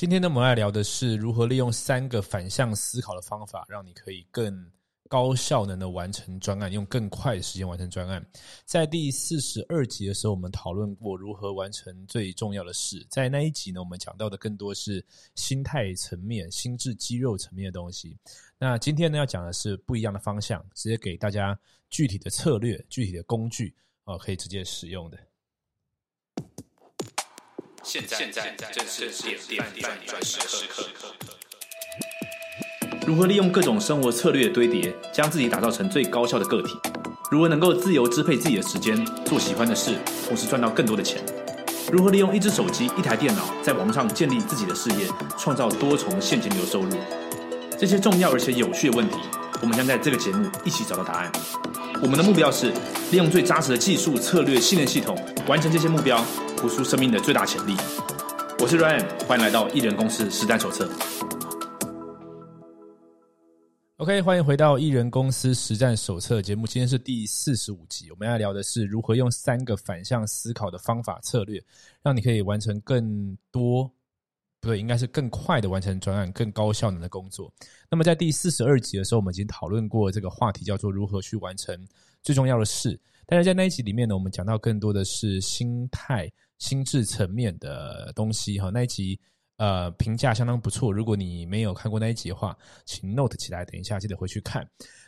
今天呢，我们来聊的是如何利用三个反向思考的方法，让你可以更高效能的完成专案，用更快的时间完成专案。在第四十二集的时候，我们讨论过如何完成最重要的事。在那一集呢，我们讲到的更多是心态层面、心智肌肉层面的东西。那今天呢，要讲的是不一样的方向，直接给大家具体的策略、具体的工具，啊，可以直接使用的。现在，现在正是点点点转时刻。如何利用各种生活策略的堆叠，将自己打造成最高效的个体？如何能够自由支配自己的时间，做喜欢的事，同时赚到更多的钱？如何利用一只手机、一台电脑，在网上建立自己的事业，创造多重现金流收入？这些重要而且有趣的问题，我们将在这个节目一起找到答案。我们的目标是利用最扎实的技术、策略、信念系统，完成这些目标。活出生命的最大潜力。我是 Ryan，欢迎来到艺人公司实战手册。OK，欢迎回到艺人公司实战手册节目。今天是第四十五集，我们要聊的是如何用三个反向思考的方法策略，让你可以完成更多，不对，应该是更快的完成专案，更高效能的工作。那么在第四十二集的时候，我们已经讨论过这个话题，叫做如何去完成最重要的事。但是在那一集里面呢，我们讲到更多的是心态。心智层面的东西哈，那一集呃评价相当不错。如果你没有看过那一集的话，请 note 起来，等一下记得回去看。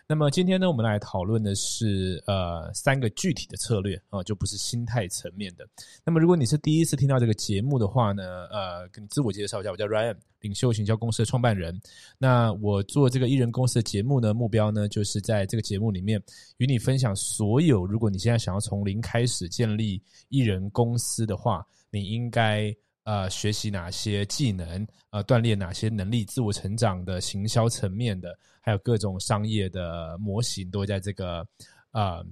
那么今天呢，我们来讨论的是呃三个具体的策略啊，就不是心态层面的。那么如果你是第一次听到这个节目的话呢，呃，跟你自我介绍一下，我叫 Ryan，领袖行销公司的创办人。那我做这个艺人公司的节目呢，目标呢就是在这个节目里面与你分享所有，如果你现在想要从零开始建立艺人公司的话，你应该。呃，学习哪些技能？呃，锻炼哪些能力？自我成长的行销层面的，还有各种商业的模型，都会在这个呃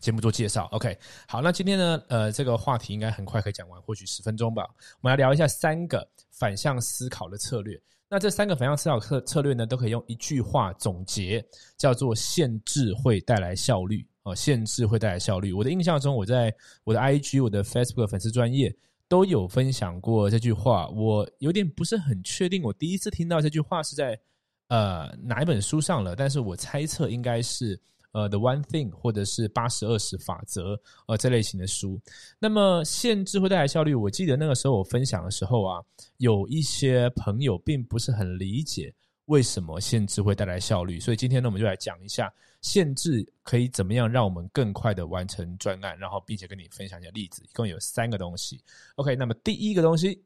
节目做介绍。OK，好，那今天呢，呃，这个话题应该很快可以讲完，或许十分钟吧。我们来聊一下三个反向思考的策略。那这三个反向思考策策略呢，都可以用一句话总结，叫做“限制会带来效率”。哦，限制会带来效率。我的印象中，我在我的 IG、我的 Facebook 粉丝专业。都有分享过这句话，我有点不是很确定。我第一次听到这句话是在呃哪一本书上了，但是我猜测应该是呃《The One Thing》或者是《八十二十法则》呃这类型的书。那么限制会带来效率，我记得那个时候我分享的时候啊，有一些朋友并不是很理解。为什么限制会带来效率？所以今天呢，我们就来讲一下限制可以怎么样让我们更快的完成专案，然后并且跟你分享一下例子，一共有三个东西。OK，那么第一个东西，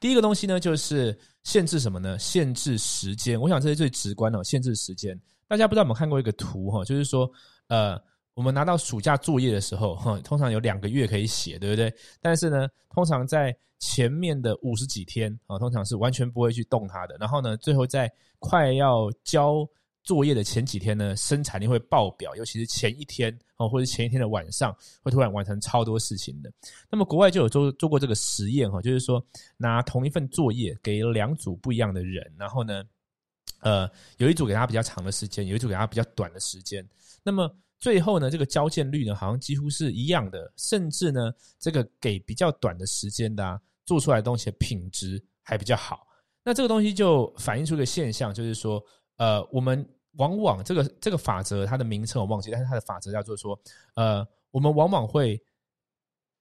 第一个东西呢，就是限制什么呢？限制时间。我想这是最直观的，限制时间。大家不知道有没有看过一个图哈，就是说，呃。我们拿到暑假作业的时候，哈，通常有两个月可以写，对不对？但是呢，通常在前面的五十几天啊，通常是完全不会去动它的。然后呢，最后在快要交作业的前几天呢，生产力会爆表，尤其是前一天啊，或者前一天的晚上，会突然完成超多事情的。那么国外就有做做过这个实验哈，就是说拿同一份作业给两组不一样的人，然后呢，呃，有一组给他比较长的时间，有一组给他比较短的时间，那么。最后呢，这个交件率呢，好像几乎是一样的，甚至呢，这个给比较短的时间的啊，做出来的东西的品质还比较好。那这个东西就反映出一个现象，就是说，呃，我们往往这个这个法则，它的名称我忘记，但是它的法则叫做说，呃，我们往往会，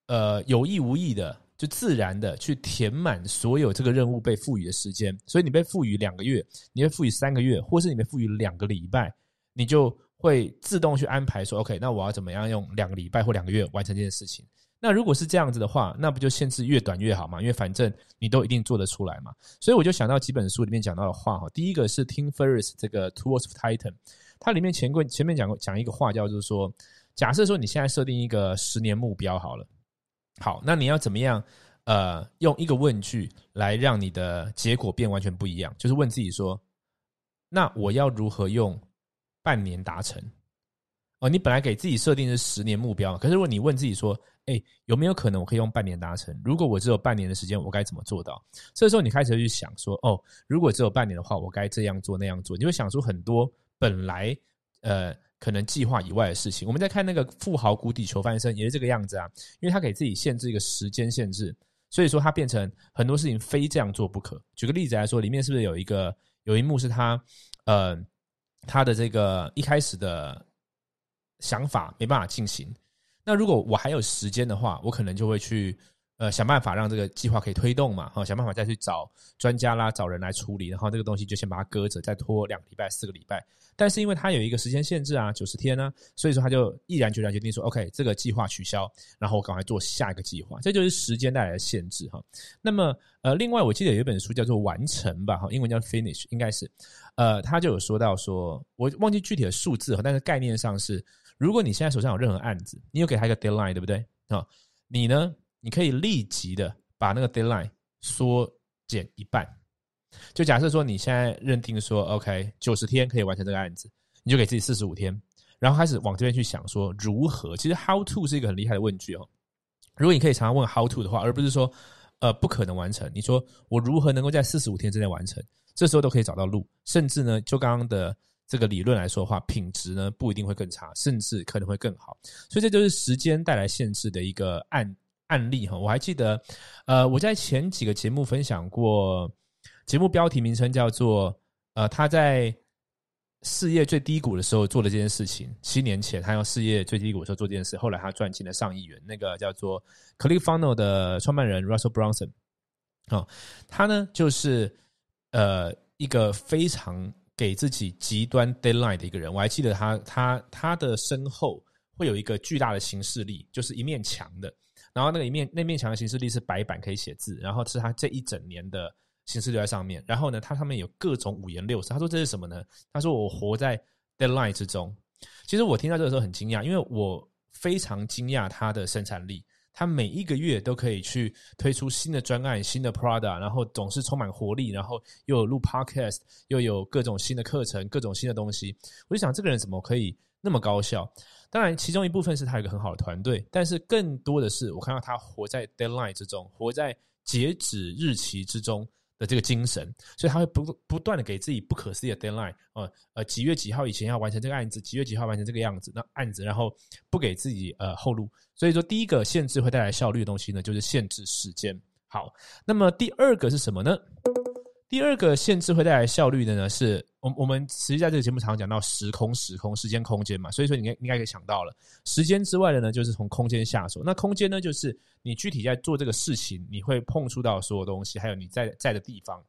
呃，有意无意的，就自然的去填满所有这个任务被赋予的时间。所以你被赋予两个月，你被赋予三个月，或是你被赋予两个礼拜，你就。会自动去安排说，OK，那我要怎么样用两个礼拜或两个月完成这件事情？那如果是这样子的话，那不就限制越短越好嘛？因为反正你都一定做得出来嘛。所以我就想到几本书里面讲到的话哈。第一个是 Tim Ferriss 这个 Tools of Titan，它里面前过前面讲过讲一个话叫就是说，假设说你现在设定一个十年目标好了，好，那你要怎么样？呃，用一个问句来让你的结果变完全不一样，就是问自己说，那我要如何用？半年达成哦，你本来给自己设定是十年目标，可是如果你问自己说，哎，有没有可能我可以用半年达成？如果我只有半年的时间，我该怎么做到？这时候你开始去想说，哦，如果只有半年的话，我该这样做那样做，你会想出很多本来呃可能计划以外的事情。我们在看那个富豪谷底求翻身也是这个样子啊，因为他给自己限制一个时间限制。所以说他变成很多事情非这样做不可。举个例子来说，里面是不是有一个有一幕是他呃他的这个一开始的想法没办法进行？那如果我还有时间的话，我可能就会去。呃，想办法让这个计划可以推动嘛？哈，想办法再去找专家啦，找人来处理，然后这个东西就先把它搁着，再拖两个礼拜、四个礼拜。但是因为它有一个时间限制啊，九十天呢，所以说他就毅然决然决定说，OK，这个计划取消，然后我赶快做下一个计划。这就是时间带来的限制哈。那么呃，另外我记得有一本书叫做《完成》吧，哈，英文叫 Finish，应该是呃，他就有说到说，我忘记具体的数字哈，但是概念上是，如果你现在手上有任何案子，你有给他一个 deadline，对不对啊？你呢？你可以立即的把那个 deadline 缩减一半，就假设说你现在认定说 OK 九十天可以完成这个案子，你就给自己四十五天，然后开始往这边去想说如何。其实 how to 是一个很厉害的问句哦。如果你可以常常问 how to 的话，而不是说呃不可能完成，你说我如何能够在四十五天之内完成，这时候都可以找到路。甚至呢，就刚刚的这个理论来说的话，品质呢不一定会更差，甚至可能会更好。所以这就是时间带来限制的一个案。案例哈，我还记得，呃，我在前几个节目分享过，节目标题名称叫做呃，他在事业最低谷的时候做了这件事情。七年前，他用事业最低谷的时候做这件事，后来他赚进了上亿元。那个叫做 Click Funnel 的创办人 Russell Brunson，啊，他呢就是呃一个非常给自己极端 deadline 的一个人。我还记得他他他的身后会有一个巨大的形式力，就是一面墙的。然后那个一面那面墙的形式力是白板可以写字，然后是他这一整年的形式力在上面。然后呢，它上面有各种五颜六色。他说这是什么呢？他说我活在 deadline 之中。其实我听到这个时候很惊讶，因为我非常惊讶他的生产力。他每一个月都可以去推出新的专案、新的 product，然后总是充满活力，然后又有录 podcast，又有各种新的课程、各种新的东西。我就想，这个人怎么可以那么高效？当然，其中一部分是他有一个很好的团队，但是更多的是我看到他活在 deadline 之中，活在截止日期之中的这个精神，所以他会不不断的给自己不可思议的 deadline，呃呃，几月几号以前要完成这个案子，几月几号完成这个样子，那案子，然后不给自己呃后路。所以说，第一个限制会带来效率的东西呢，就是限制时间。好，那么第二个是什么呢？第二个限制会带来效率的呢，是我我们实际在这个节目常常讲到时空、时空、时间、空间嘛，所以说你应该应该可以想到了，时间之外的呢，就是从空间下手。那空间呢，就是你具体在做这个事情，你会碰触到所有东西，还有你在在的地方。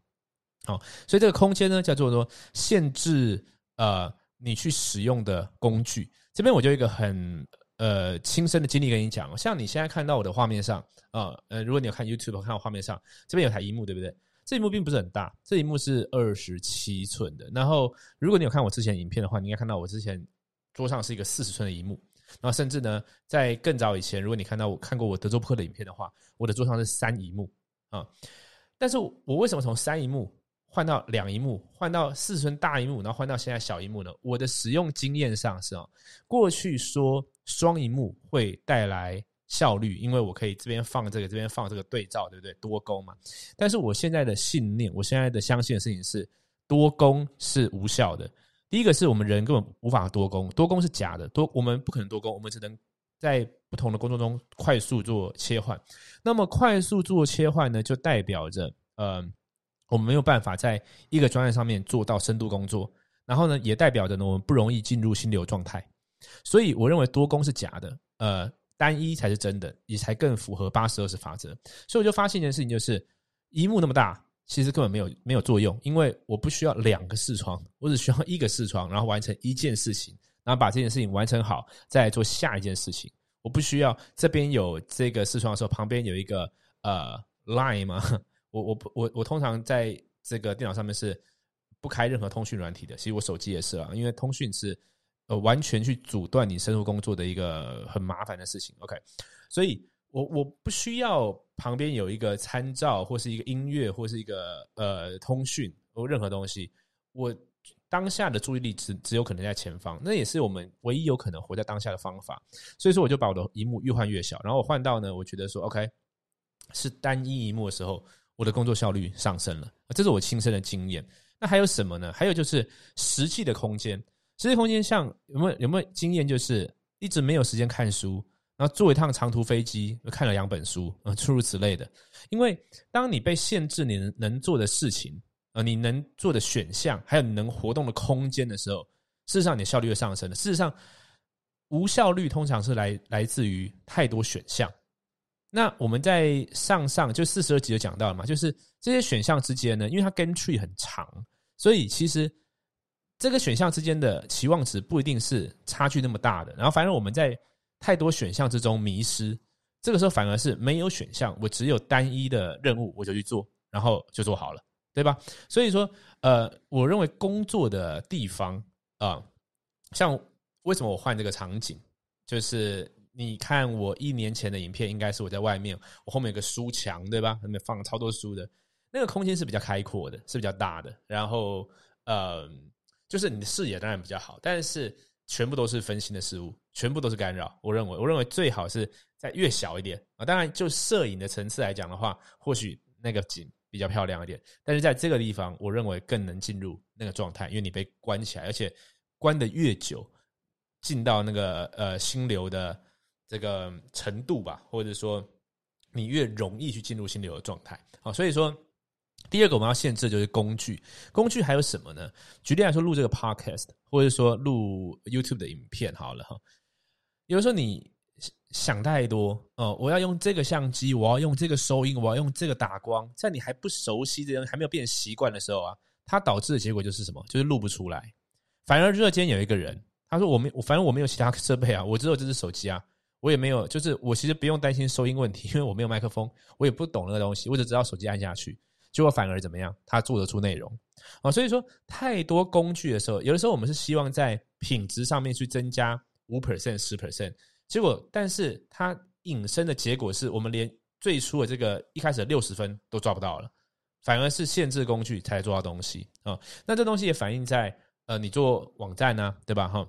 好，所以这个空间呢，叫做说限制呃你去使用的工具。这边我就一个很呃亲身的经历跟你讲，像你现在看到我的画面上啊，呃，如果你有看 YouTube 看我画面上，这边有台荧幕，对不对？这一幕并不是很大，这一幕是二十七寸的。然后，如果你有看我之前影片的话，你应该看到我之前桌上是一个四十寸的荧幕。然后，甚至呢，在更早以前，如果你看到我看过我德州扑克的影片的话，我的桌上是三荧幕啊。但是我为什么从三荧幕换到两荧幕，换到四十寸大荧幕，然后换到现在小荧幕呢？我的使用经验上是啊，过去说双荧幕会带来。效率，因为我可以这边放这个，这边放这个对照，对不对？多工嘛。但是我现在的信念，我现在的相信的事情是，多工是无效的。第一个是我们人根本无法多工，多工是假的，多我们不可能多工，我们只能在不同的工作中快速做切换。那么快速做切换呢，就代表着，呃，我们没有办法在一个专业上面做到深度工作。然后呢，也代表着呢，我们不容易进入心流状态。所以我认为多工是假的，呃。单一才是真的，也才更符合八十二十法则。所以我就发现一件事情，就是一幕那么大，其实根本没有没有作用，因为我不需要两个视窗，我只需要一个视窗，然后完成一件事情，然后把这件事情完成好，再做下一件事情。我不需要这边有这个视窗的时候，旁边有一个呃 line 吗？我我我我通常在这个电脑上面是不开任何通讯软体的，其实我手机也是啊，因为通讯是。呃，完全去阻断你深入工作的一个很麻烦的事情。OK，所以我我不需要旁边有一个参照，或是一个音乐，或是一个呃通讯或任何东西。我当下的注意力只只有可能在前方，那也是我们唯一有可能活在当下的方法。所以说，我就把我的荧幕越换越小，然后我换到呢，我觉得说 OK 是单一荧幕的时候，我的工作效率上升了。这是我亲身的经验。那还有什么呢？还有就是实际的空间。实际空间像有没有有没有经验？就是一直没有时间看书，然后坐一趟长途飞机，看了两本书，啊，诸如此类的。因为当你被限制你能做的事情，呃，你能做的选项，还有你能活动的空间的时候，事实上你的效率会上升的。事实上，无效率通常是来来自于太多选项。那我们在上上就四十二集就讲到了嘛，就是这些选项之间呢，因为它跟 tree 很长，所以其实这个选项之间的期望值不一定是差距那么大的。然后，反而我们在太多选项之中迷失，这个时候反而是没有选项，我只有单一的任务，我就去做，然后就做好了，对吧？所以说，呃，我认为工作的地方啊，像为什么我换这个场景，就是。你看我一年前的影片，应该是我在外面，我后面有个书墙，对吧？后面放超多书的，那个空间是比较开阔的，是比较大的。然后，呃，就是你的视野当然比较好，但是全部都是分心的事物，全部都是干扰。我认为，我认为最好是在越小一点啊。当然，就摄影的层次来讲的话，或许那个景比较漂亮一点。但是在这个地方，我认为更能进入那个状态，因为你被关起来，而且关的越久，进到那个呃心流的。这个程度吧，或者说你越容易去进入心流的状态，好，所以说第二个我们要限制就是工具，工具还有什么呢？举例来说，录这个 podcast，或者说录 YouTube 的影片，好了哈。有时候你想太多，哦，我要用这个相机，我要用这个收音，我要用这个打光，在你还不熟悉的人还没有变习惯的时候啊，它导致的结果就是什么？就是录不出来。反而热间有一个人，他说我没，我反正我没有其他设备啊，我只有这只手机啊。我也没有，就是我其实不用担心收音问题，因为我没有麦克风，我也不懂那个东西，我只知道手机按下去，结果反而怎么样？他做得出内容啊！所以说，太多工具的时候，有的时候我们是希望在品质上面去增加五 percent、十 percent，结果，但是它引申的结果是我们连最初的这个一开始的六十分都抓不到了，反而是限制工具才做到东西啊！那这东西也反映在呃，你做网站呢，对吧？哈。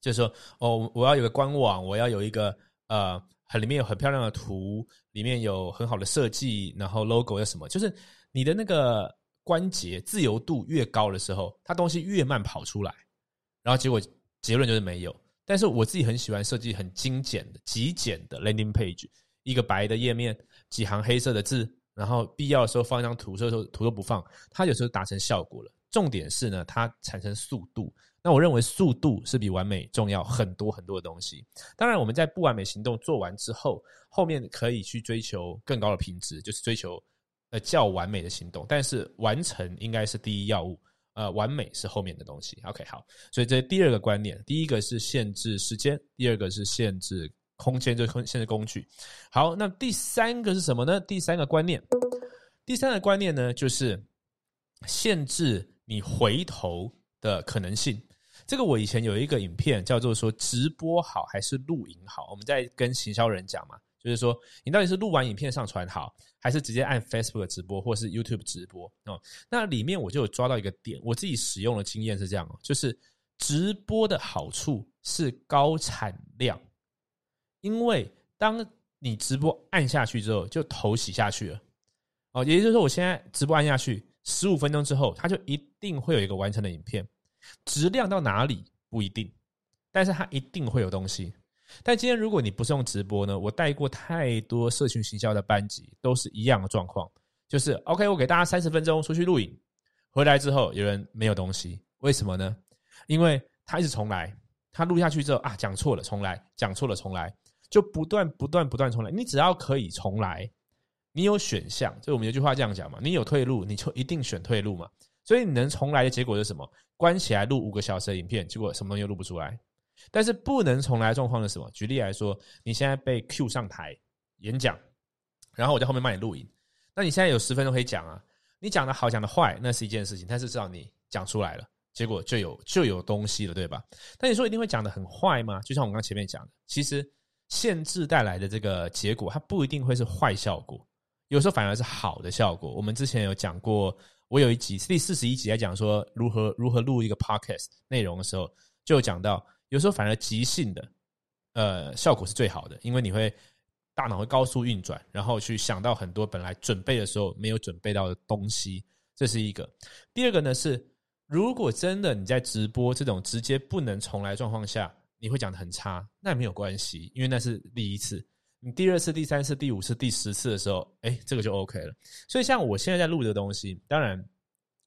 就是说，哦，我要有个官网，我要有一个呃，很里面有很漂亮的图，里面有很好的设计，然后 logo 要什么？就是你的那个关节自由度越高的时候，它东西越慢跑出来，然后结果结论就是没有。但是我自己很喜欢设计很精简的、极简的 landing page，一个白的页面，几行黑色的字，然后必要的时候放一张图，所以说图都不放，它有时候达成效果了。重点是呢，它产生速度。那我认为速度是比完美重要很多很多的东西。当然，我们在不完美行动做完之后，后面可以去追求更高的品质，就是追求呃较完美的行动。但是完成应该是第一要务，呃，完美是后面的东西。OK，好，所以这第二个观念，第一个是限制时间，第二个是限制空间，就限制工具。好，那第三个是什么呢？第三个观念，第三个观念呢，就是限制你回头的可能性。这个我以前有一个影片叫做说直播好还是录影好？我们在跟行销人讲嘛，就是说你到底是录完影片上传好，还是直接按 Facebook 直播或是 YouTube 直播哦？那里面我就有抓到一个点，我自己使用的经验是这样哦，就是直播的好处是高产量，因为当你直播按下去之后，就头洗下去了哦，也就是说我现在直播按下去十五分钟之后，它就一定会有一个完成的影片。质量到哪里不一定，但是它一定会有东西。但今天如果你不是用直播呢？我带过太多社群行销的班级，都是一样的状况，就是 OK，我给大家三十分钟出去录影，回来之后有人没有东西，为什么呢？因为他一直重来，他录下去之后啊，讲错了重来，讲错了重来，就不断不断不断重来。你只要可以重来，你有选项，就我们有句话这样讲嘛，你有退路，你就一定选退路嘛。所以你能重来的结果是什么？关起来录五个小时的影片，结果什么东西都录不出来。但是不能重来状况是什么？举例来说，你现在被 Q 上台演讲，然后我在后面帮你录影，那你现在有十分钟可以讲啊。你讲的好，讲的坏，那是一件事情，但是至少你讲出来了，结果就有就有东西了，对吧？但你说一定会讲的很坏吗？就像我刚前面讲的，其实限制带来的这个结果，它不一定会是坏效果，有时候反而是好的效果。我们之前有讲过。我有一集第四十一集在讲说如何如何录一个 podcast 内容的时候，就讲到有时候反而即兴的，呃，效果是最好的，因为你会大脑会高速运转，然后去想到很多本来准备的时候没有准备到的东西，这是一个。第二个呢是，如果真的你在直播这种直接不能重来状况下，你会讲的很差，那也没有关系，因为那是第一次。你第二次、第三次、第五次、第十次的时候，哎，这个就 OK 了。所以像我现在在录的东西，当然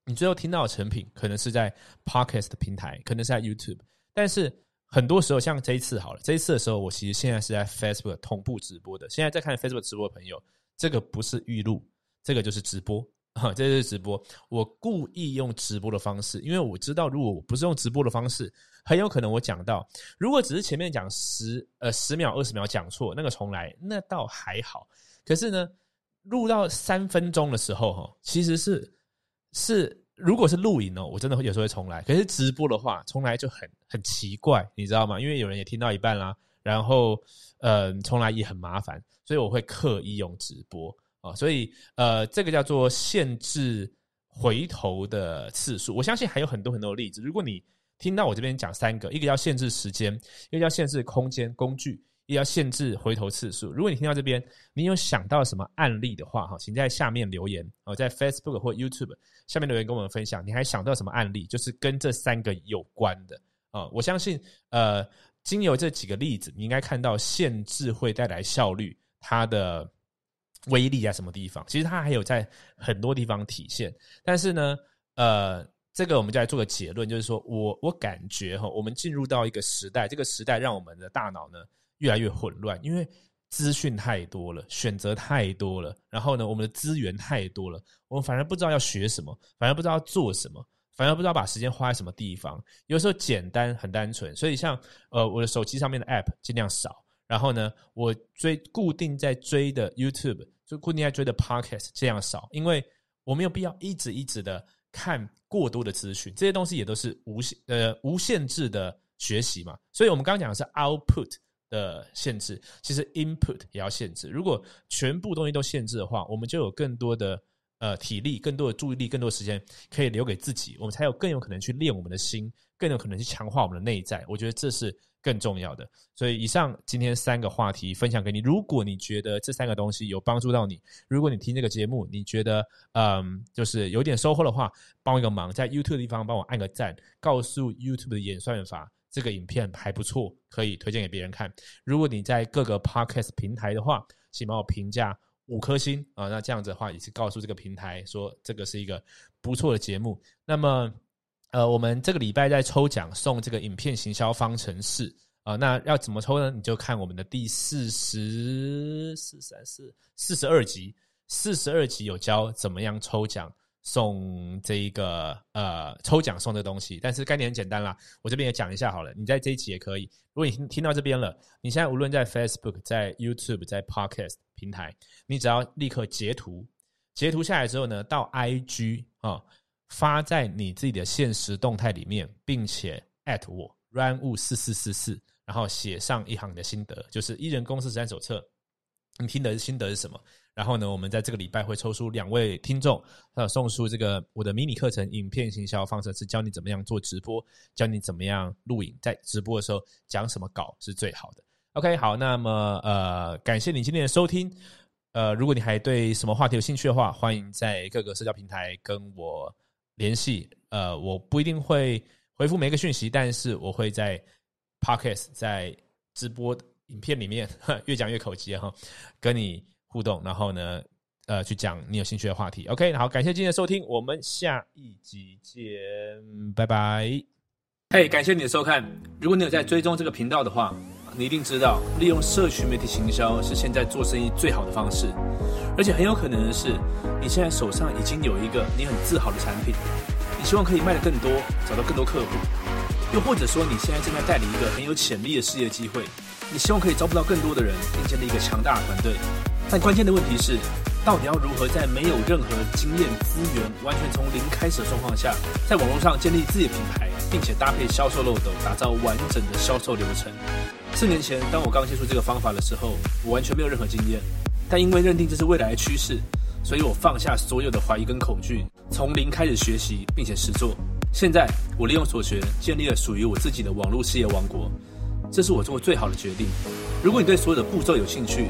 你最后听到的成品可能是在 Podcast 平台，可能是在 YouTube，但是很多时候像这一次好了，这一次的时候，我其实现在是在 Facebook 同步直播的。现在在看 Facebook 直播的朋友，这个不是预录，这个就是直播。哈，这是直播。我故意用直播的方式，因为我知道，如果我不是用直播的方式，很有可能我讲到，如果只是前面讲十呃十秒二十秒讲错，那个重来那倒还好。可是呢，录到三分钟的时候，哈，其实是是如果是录影哦，我真的会有时候会重来。可是直播的话，重来就很很奇怪，你知道吗？因为有人也听到一半啦，然后呃，重来也很麻烦，所以我会刻意用直播。啊所以，呃，这个叫做限制回头的次数。我相信还有很多很多的例子。如果你听到我这边讲三个，一个要限制时间，一个要限制空间工具，一个要限制回头次数。如果你听到这边，你有想到什么案例的话，哈，请在下面留言哦，在 Facebook 或 YouTube 下面留言跟我们分享。你还想到什么案例，就是跟这三个有关的啊？我相信，呃，经由这几个例子，你应该看到限制会带来效率，它的。威力在什么地方？其实它还有在很多地方体现。但是呢，呃，这个我们就来做个结论，就是说我我感觉哈，我们进入到一个时代，这个时代让我们的大脑呢越来越混乱，因为资讯太多了，选择太多了，然后呢，我们的资源太多了，我们反而不知道要学什么，反而不知道做什么，反而不知道把时间花在什么地方。有时候简单很单纯，所以像呃我的手机上面的 App 尽量少，然后呢，我追固定在追的 YouTube。就固定在追的 podcast 这样少，因为我没有必要一直一直的看过多的资讯，这些东西也都是无限呃无限制的学习嘛。所以我们刚刚讲的是 output 的限制，其实 input 也要限制。如果全部东西都限制的话，我们就有更多的呃体力、更多的注意力、更多的时间可以留给自己，我们才有更有可能去练我们的心，更有可能去强化我们的内在。我觉得这是。更重要的，所以以上今天三个话题分享给你。如果你觉得这三个东西有帮助到你，如果你听这个节目，你觉得嗯，就是有点收获的话，帮一个忙，在 YouTube 的地方帮我按个赞，告诉 YouTube 的演算法这个影片还不错，可以推荐给别人看。如果你在各个 Podcast 平台的话，请帮我评价五颗星啊，那这样子的话也是告诉这个平台说这个是一个不错的节目。那么。呃，我们这个礼拜在抽奖送这个影片行销方程式啊，那要怎么抽呢？你就看我们的第四十四三四四十二集，四十二集有教怎么样抽奖送这一个呃抽奖送的东西，但是概念很简单啦，我这边也讲一下好了。你在这一集也可以，如果你听听到这边了，你现在无论在 Facebook、在 YouTube、在 Podcast 平台，你只要立刻截图，截图下来之后呢，到 IG 啊。发在你自己的现实动态里面，并且艾特我 run 物四四四四，然后写上一行的心得，就是一人公司实战手册。你听的心得是什么？然后呢，我们在这个礼拜会抽出两位听众，呃，送出这个我的迷你课程影片行销方程式，教你怎么样做直播，教你怎么样录影，在直播的时候讲什么稿是最好的。OK，好，那么呃，感谢你今天的收听。呃，如果你还对什么话题有兴趣的话，欢迎在各个社交平台跟我。联系呃，我不一定会回复每一个讯息，但是我会在 podcast 在直播影片里面 越讲越口急哈，跟你互动，然后呢，呃，去讲你有兴趣的话题。OK，好，感谢今天的收听，我们下一集见，拜拜。嘿，感谢你的收看，如果你有在追踪这个频道的话。你一定知道，利用社群媒体行销是现在做生意最好的方式，而且很有可能的是，你现在手上已经有一个你很自豪的产品，你希望可以卖得更多，找到更多客户，又或者说你现在正在代理一个很有潜力的事业机会，你希望可以招不到更多的人，并建立一个强大的团队。但关键的问题是，到底要如何在没有任何经验、资源、完全从零开始的状况下，在网络上建立自己的品牌，并且搭配销售漏斗，打造完整的销售流程？四年前，当我刚接触这个方法的时候，我完全没有任何经验。但因为认定这是未来的趋势，所以我放下所有的怀疑跟恐惧，从零开始学习，并且实做。现在，我利用所学，建立了属于我自己的网络事业王国。这是我做过最好的决定。如果你对所有的步骤有兴趣，